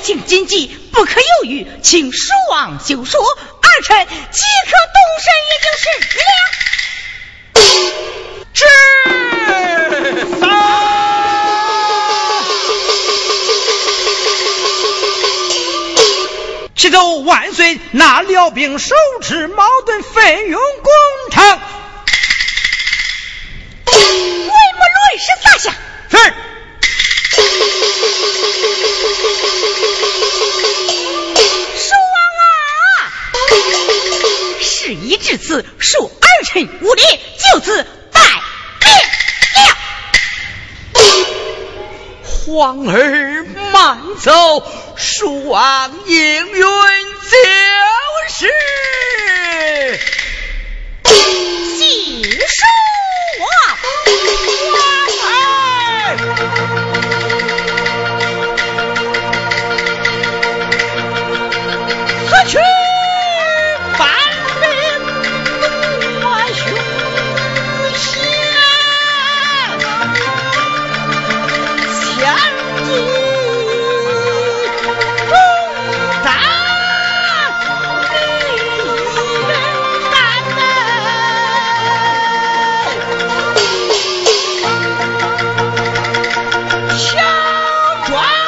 情紧急，不可犹豫，请蜀王就说，儿臣即刻动身，也就是了。启奏万岁，那辽兵手持矛盾，奋勇攻城。为母论师撒下。是。事已至此，恕儿臣无礼，就此拜别了。皇儿慢走。恕王应允就是 What?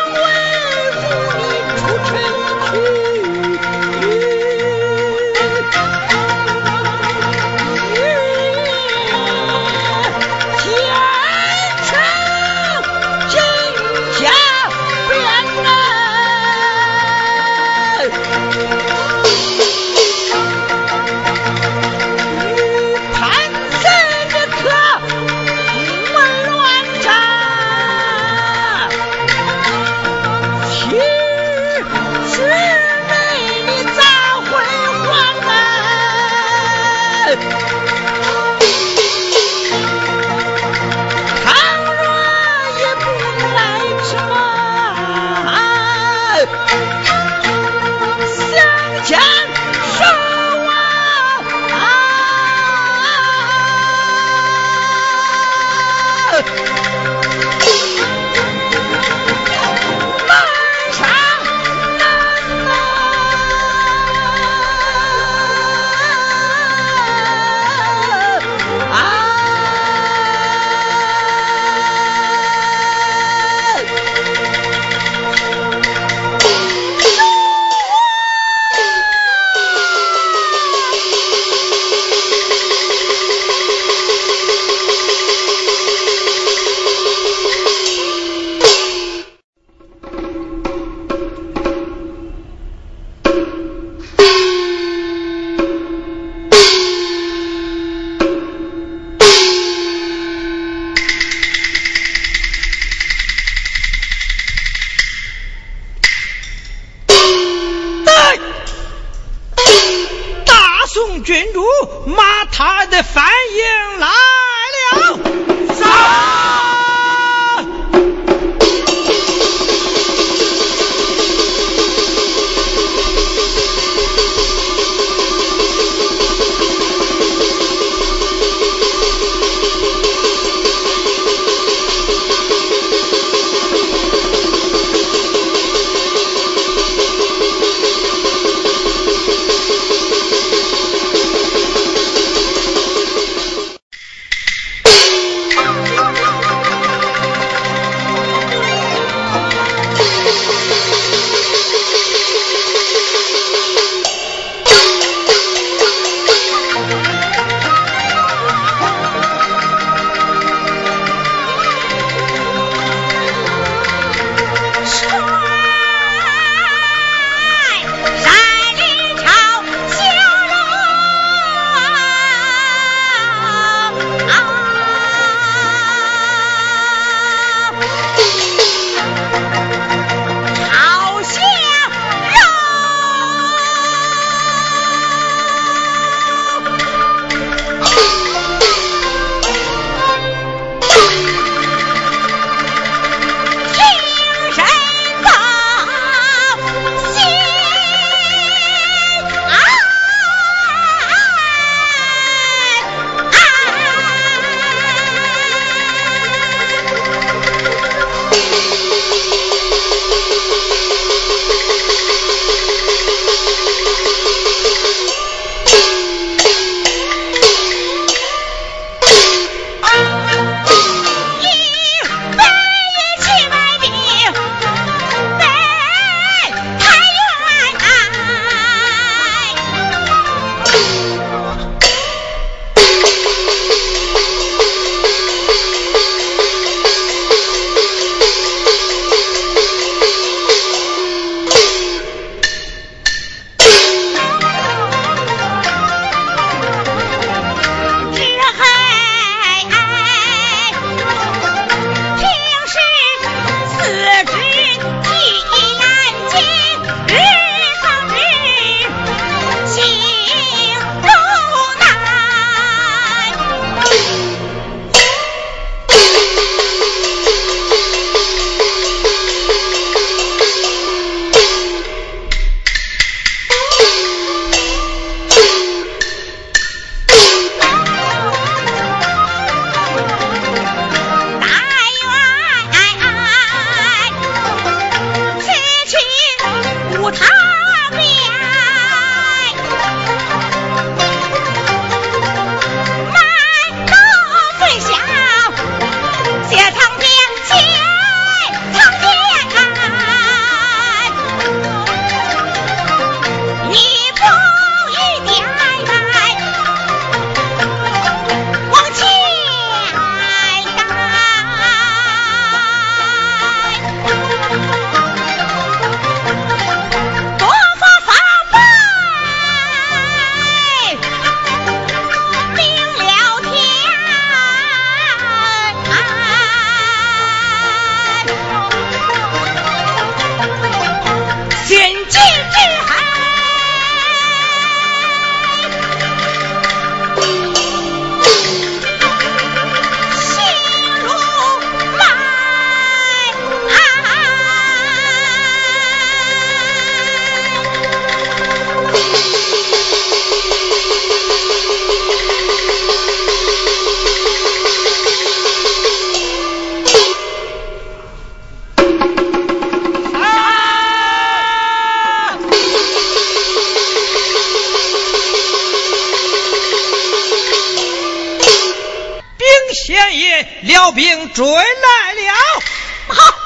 辽兵追来了，好。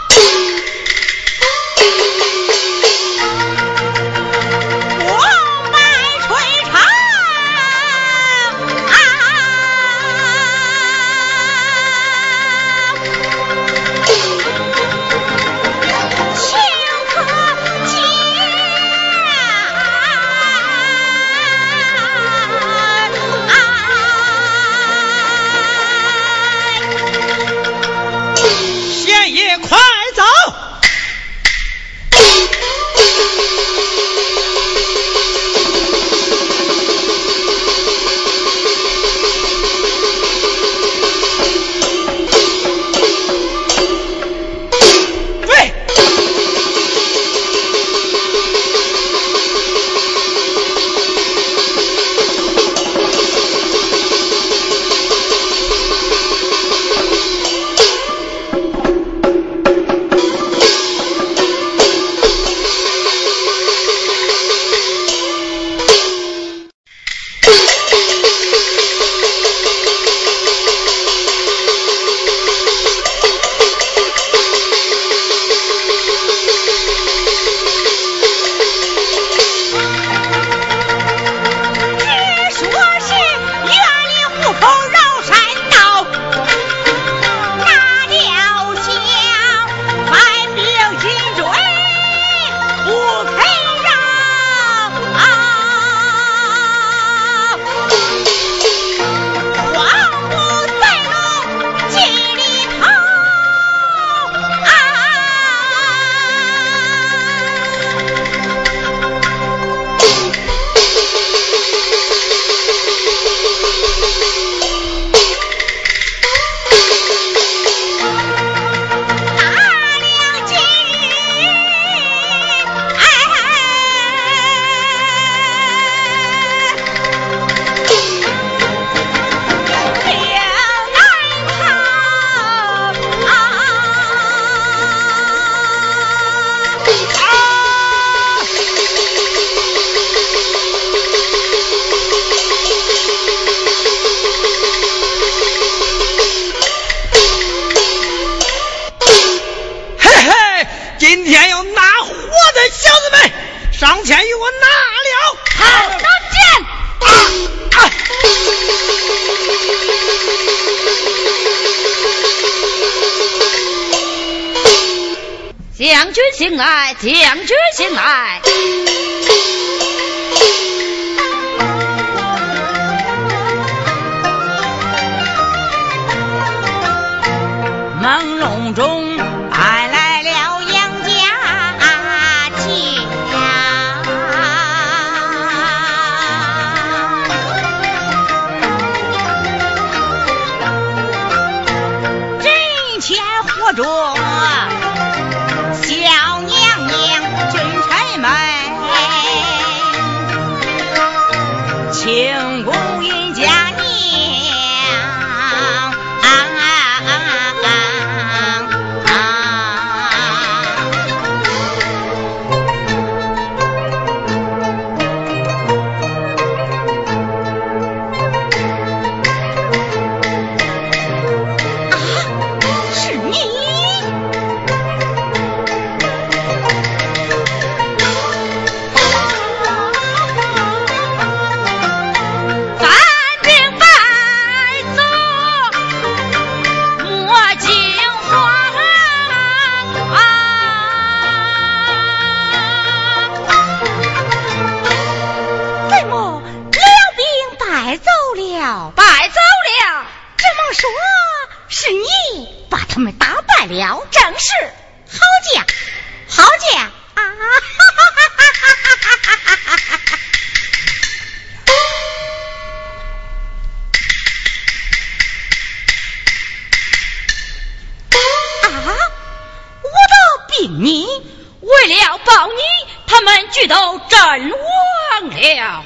都阵亡了。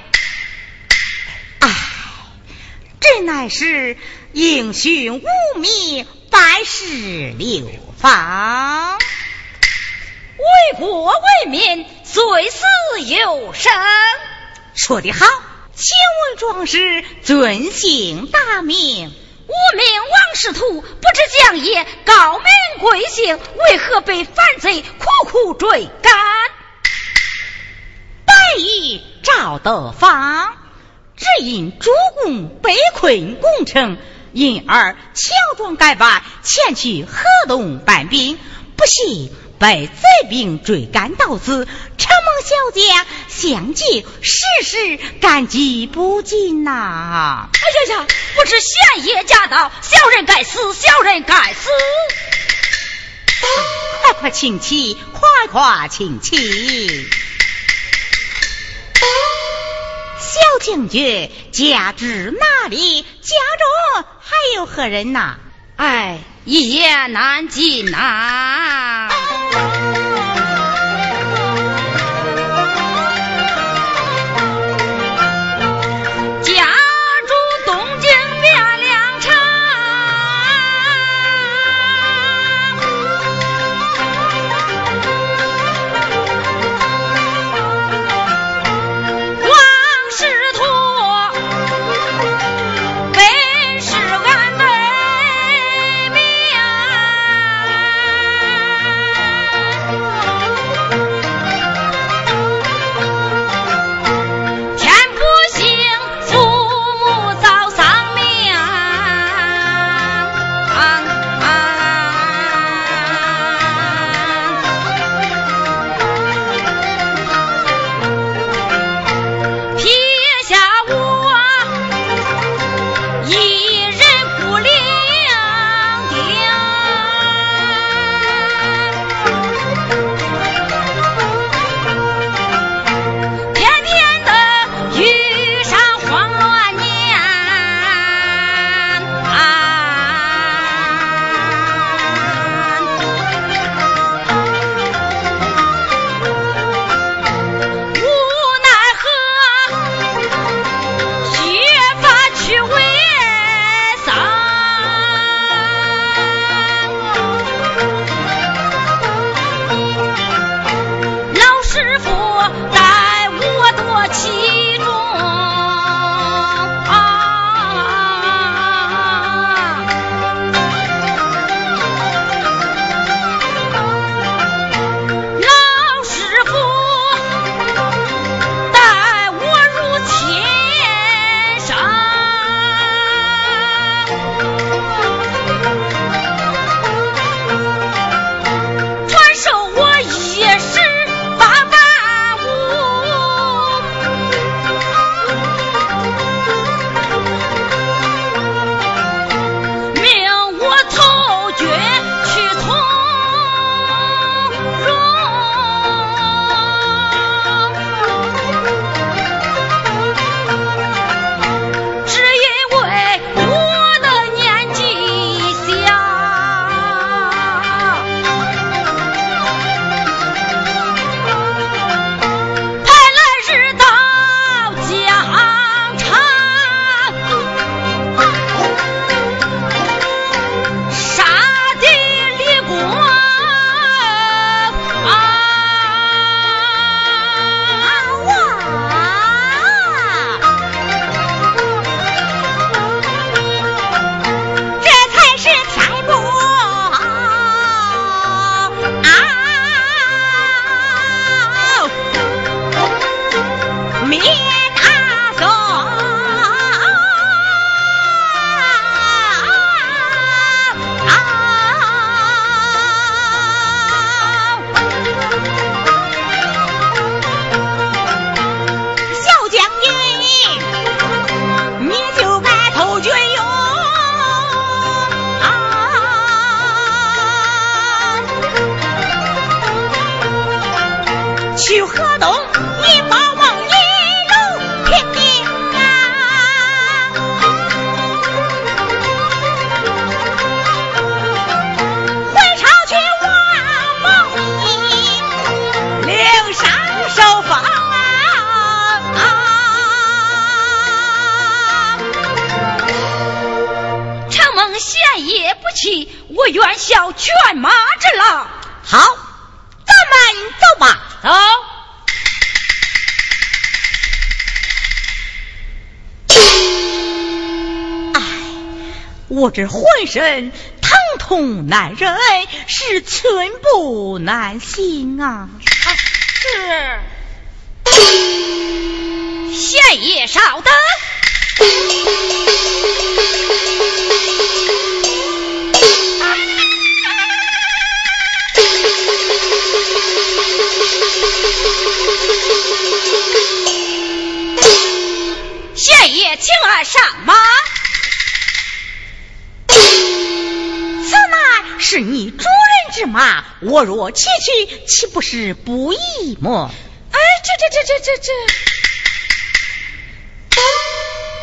哎这乃是英雄无名百世流芳为国为民虽死有生说得好请问壮士尊姓大名无名王师徒不知将爷高明贵姓为何被反贼苦苦追赶？白衣赵德芳，只因主公被困攻城，因而乔装改扮前去河东搬兵，不幸。被贼兵追赶到此，承蒙小将相救，时时感激不尽呐！哎呀呀，不知贤爷驾到，小人该死，小人该死！快快请起，快快请起！小将军家住哪里？家中还有何人呐？哎，一言难尽呐！浑身疼痛难忍，是寸步难行啊！是，县爷稍等。县爷，请俺上马。是你主人之马，我若骑去，岂不是不义么？哎，这这这这这这，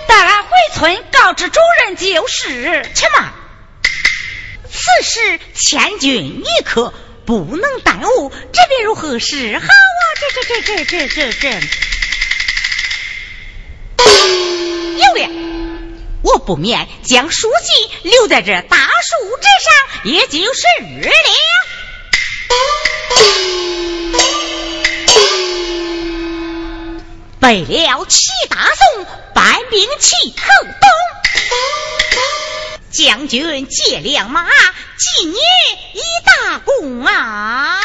待俺回村告知主人就是。且慢，此事千钧一刻，不能耽误。这便如何是好啊？这这这这这这这。有了，我不免将书记留在这大树之上，也就是了。为了齐大宋，搬兵去河东，将军借良马，纪念一大功啊！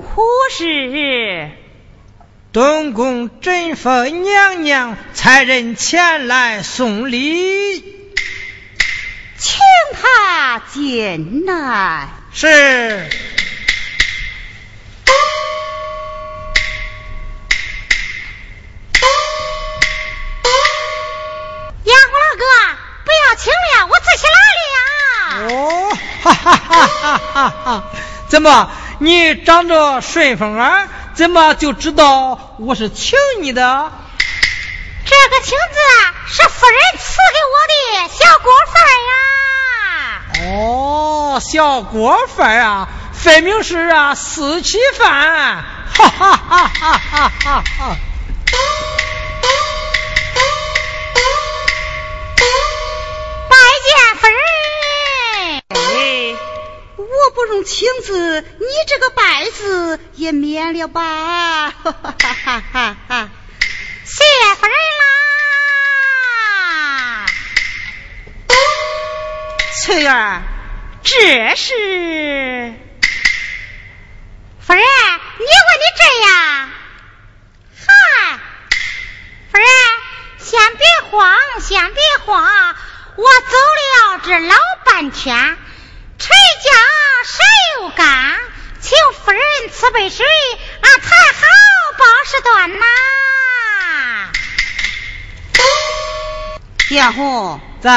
杨红何事？东宫甄妃娘娘差人前来送礼，请他进来。是。怎么，你长着顺风耳，怎么就知道我是请你的？这个请字是夫人赐给我的小锅饭呀。哦，小锅饭啊，分明是啊四喜饭。哈哈哈哈哈哈！我不用请字，你这个拜字也免了吧？哈哈哈哈哈！谢夫人啦，翠儿，这是夫人，你问的这呀？嗨，夫人，先别慌，先别慌，我走了这老半天。谁家刘刚，请夫人赐杯水，俺才好把事端呐。彦虎，在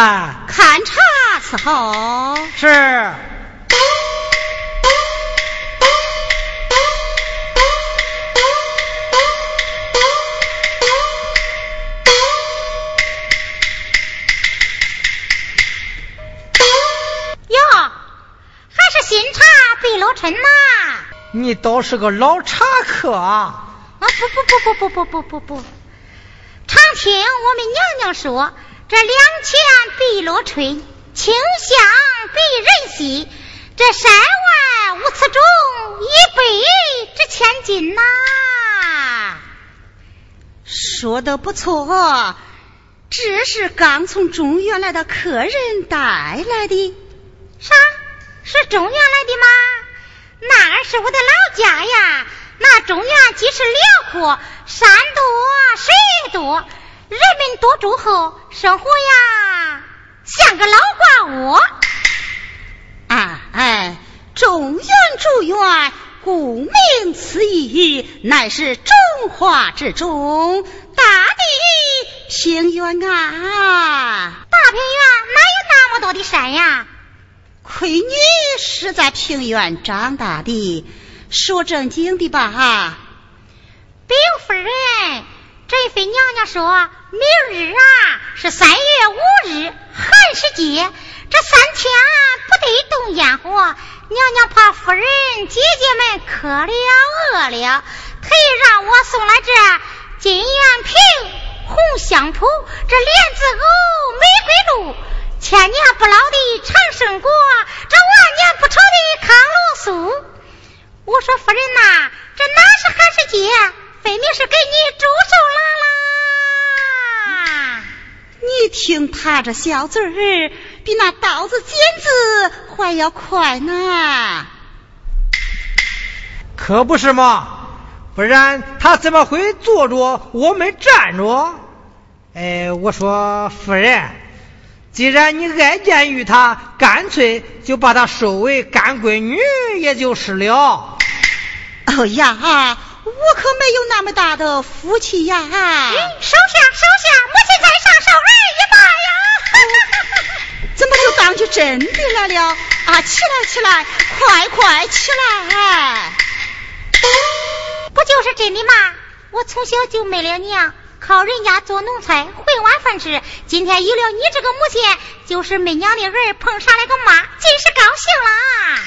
看茶伺候。是。你倒是个老茶客啊！啊不不不不不不不不不，常听我们娘娘说，这两钱碧螺春，清香比人稀，这山外无此种，一杯值千金呐。说的不错，这是刚从中原来的客人带来的。啥？是中原来的吗？那儿是我的老家呀，那中原既是辽阔，山多水多，人民多住厚，生活呀像个老瓜窝。啊哎，中原祝愿，顾名思义，乃是中华之中大地平原啊！大平原哪有那么多的山呀？亏你是在平原长大的，说正经的吧哈？禀夫人，珍妃娘娘说明日啊是三月五日寒食节，这三天不得动烟火。娘娘怕夫人姐姐们渴了饿了，特意让我送来这金元瓶、红香蒲、这莲子藕、玫瑰露。千年不老的长生果，这万年不愁的康乐素。我说夫人呐，这哪是寒食节，分明是给你祝寿啦啦！你听他这小嘴儿，比那刀子剪子还要快呢。可不是嘛，不然他怎么会坐着我们站着？哎，我说夫人。既然你爱见于他，干脆就把他收为干闺女，也就是了。哦呀，我可没有那么大的福气呀！收下，收下，母亲在上，受儿一拜呀！怎么就当起真的来了？啊，起来，起来，快快起来！不就是真的吗？我从小就没了娘。靠人家做农菜混碗饭吃，今天有了你这个母亲，就是没娘的儿碰上了个妈，真是高兴啦！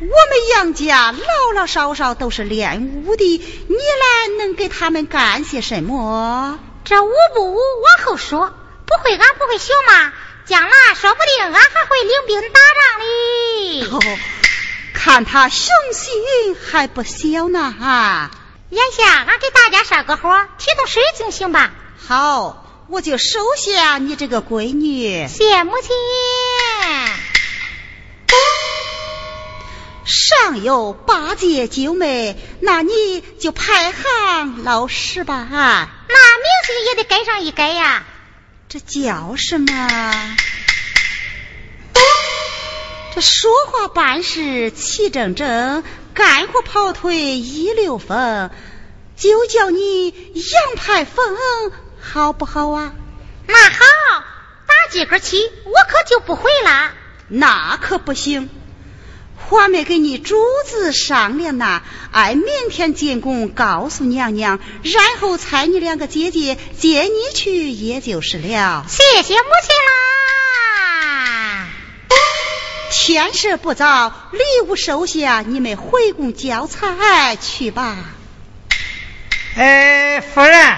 我们杨家老老少少都是练武的，你来能给他们干些什么？这武不武往后说，不会俺不会学嘛，将来说不定俺还会领兵打仗哩。看他雄心还不小呢哈。眼下，俺给大家上个火，提桶水就行吧。好，我就收下你这个闺女。谢母亲。上有八姐九妹，那你就排行老十吧。那名字也得改上一改呀。这叫什么？这说话办事齐整整，干活跑腿一溜风，就叫你杨排风，好不好啊？那好，打今个起，我可就不回了。那可不行，还没跟你主子商量呢。俺明天进宫告诉娘娘，然后差你两个姐姐接你去，也就是了。谢谢母亲啦。天色不早，礼物收下，你们回宫交差去吧。哎，夫人，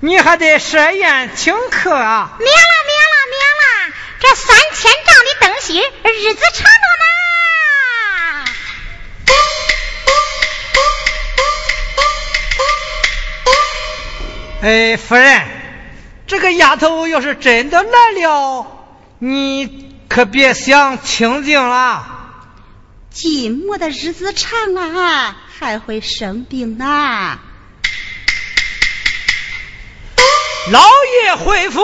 你还得设宴请客啊！免了，免了，免了！这三千丈的灯芯，日子长着呢。哎，夫人，这个丫头要是真的来了，你。可别想清静了，寂寞的日子长了，还会生病呐。老爷回府，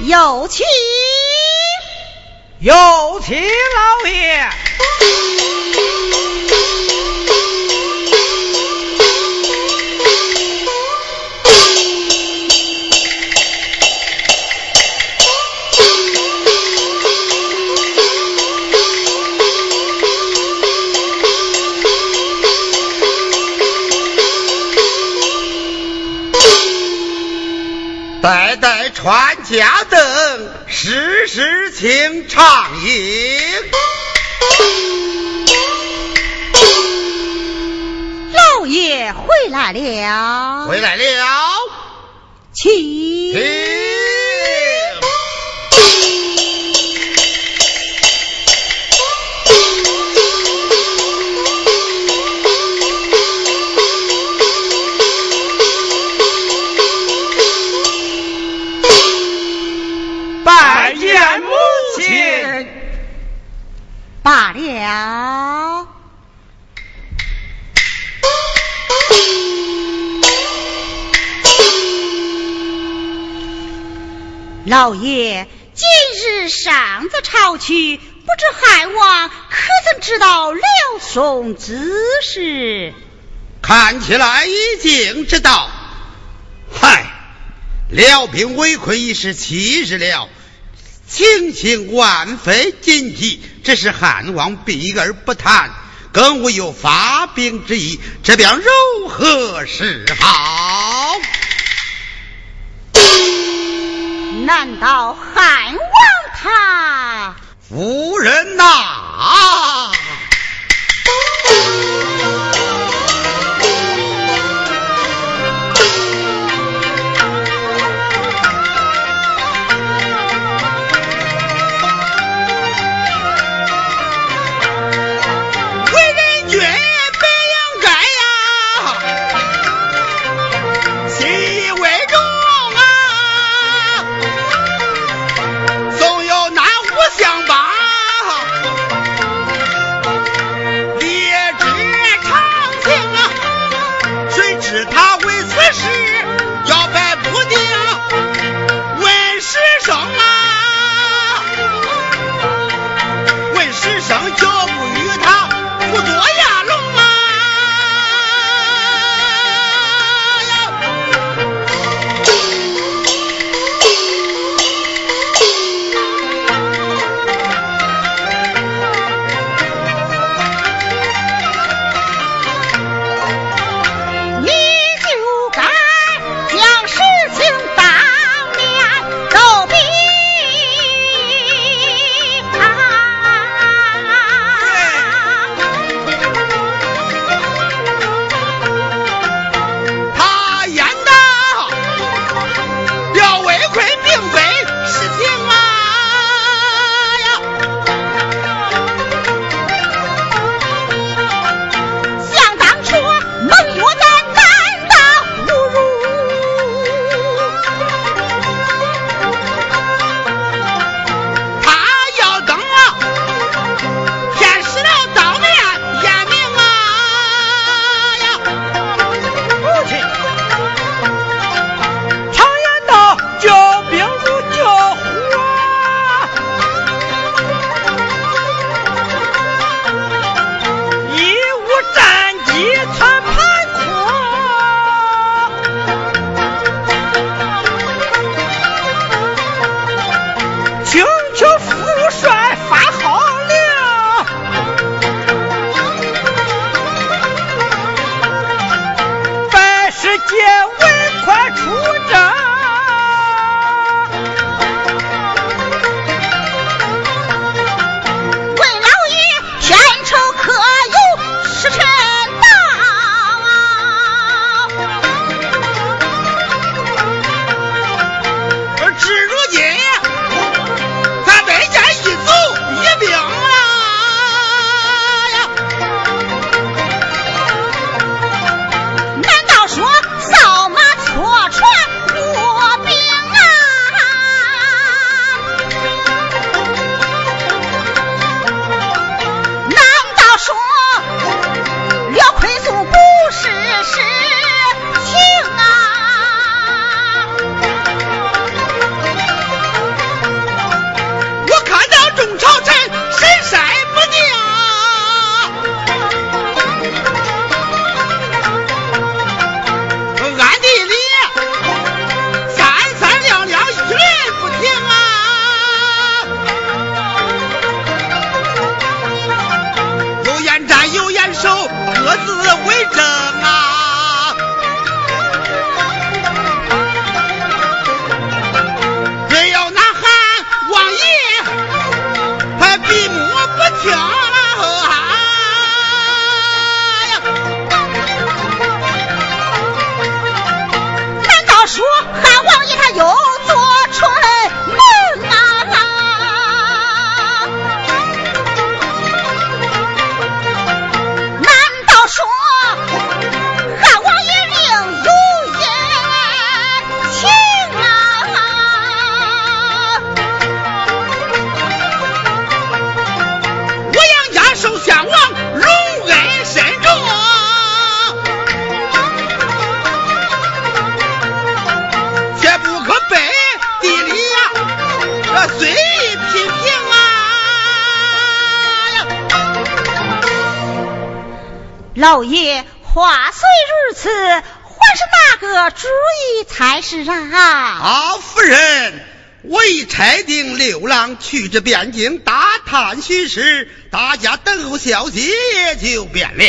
有请，有请老爷。传家灯，时时情长饮。老爷回来了，回来了，请。老爷，今日上子朝去，不知汉王可曾知道辽宋之事？看起来已经知道。嗨，辽兵围困已是七日了。情形万分紧急，只是汉王避而不谈，更无有发兵之意，这便如何是好？难道汉王他夫人呐？这边境打探虚实，大家等候消息也就变了。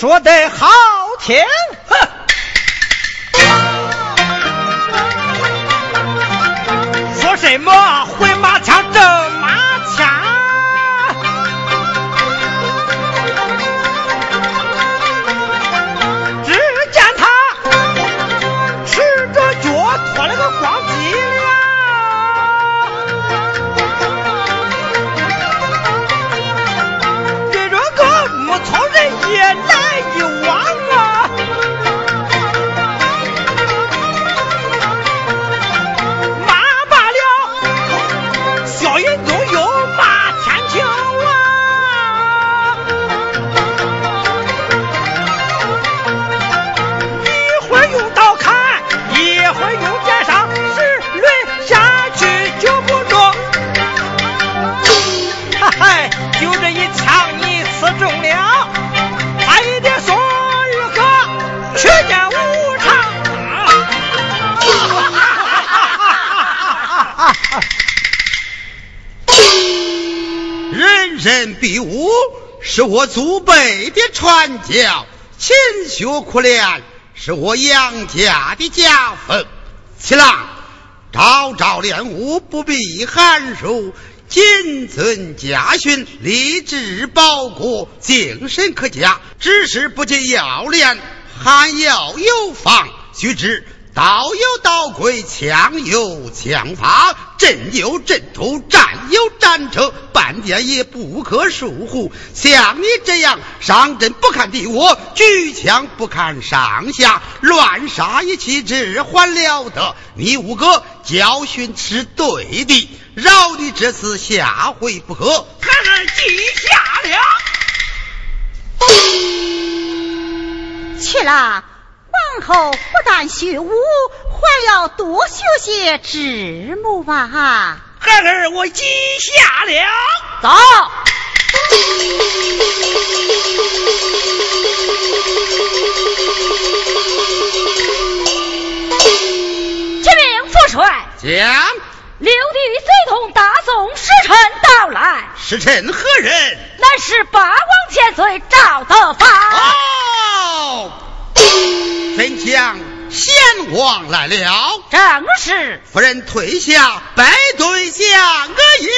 说得好听，人比武是我祖辈的传教，勤学苦练是我杨家的家风。七郎，朝朝练武不必寒暑，谨遵家训，立志报国，精神可嘉。只是不仅要练，还要有方。须知刀有刀规，枪有枪法，阵有阵图，战有战策，半点也不可疏忽。像你这样上阵不看敌我，举枪不看上下，乱杀一气之还了得。你五个教训是对的，饶你这次下回不可。孩儿记下了。去了。往后不但学武，还要多学些知谋吧。孩儿我记下了。走。启禀父帅，将，六弟随同大宋使臣到来。使臣何人？乃是八王千岁赵德芳。哦，怎讲贤王来了？正是。夫人退下，拜对相个迎。是。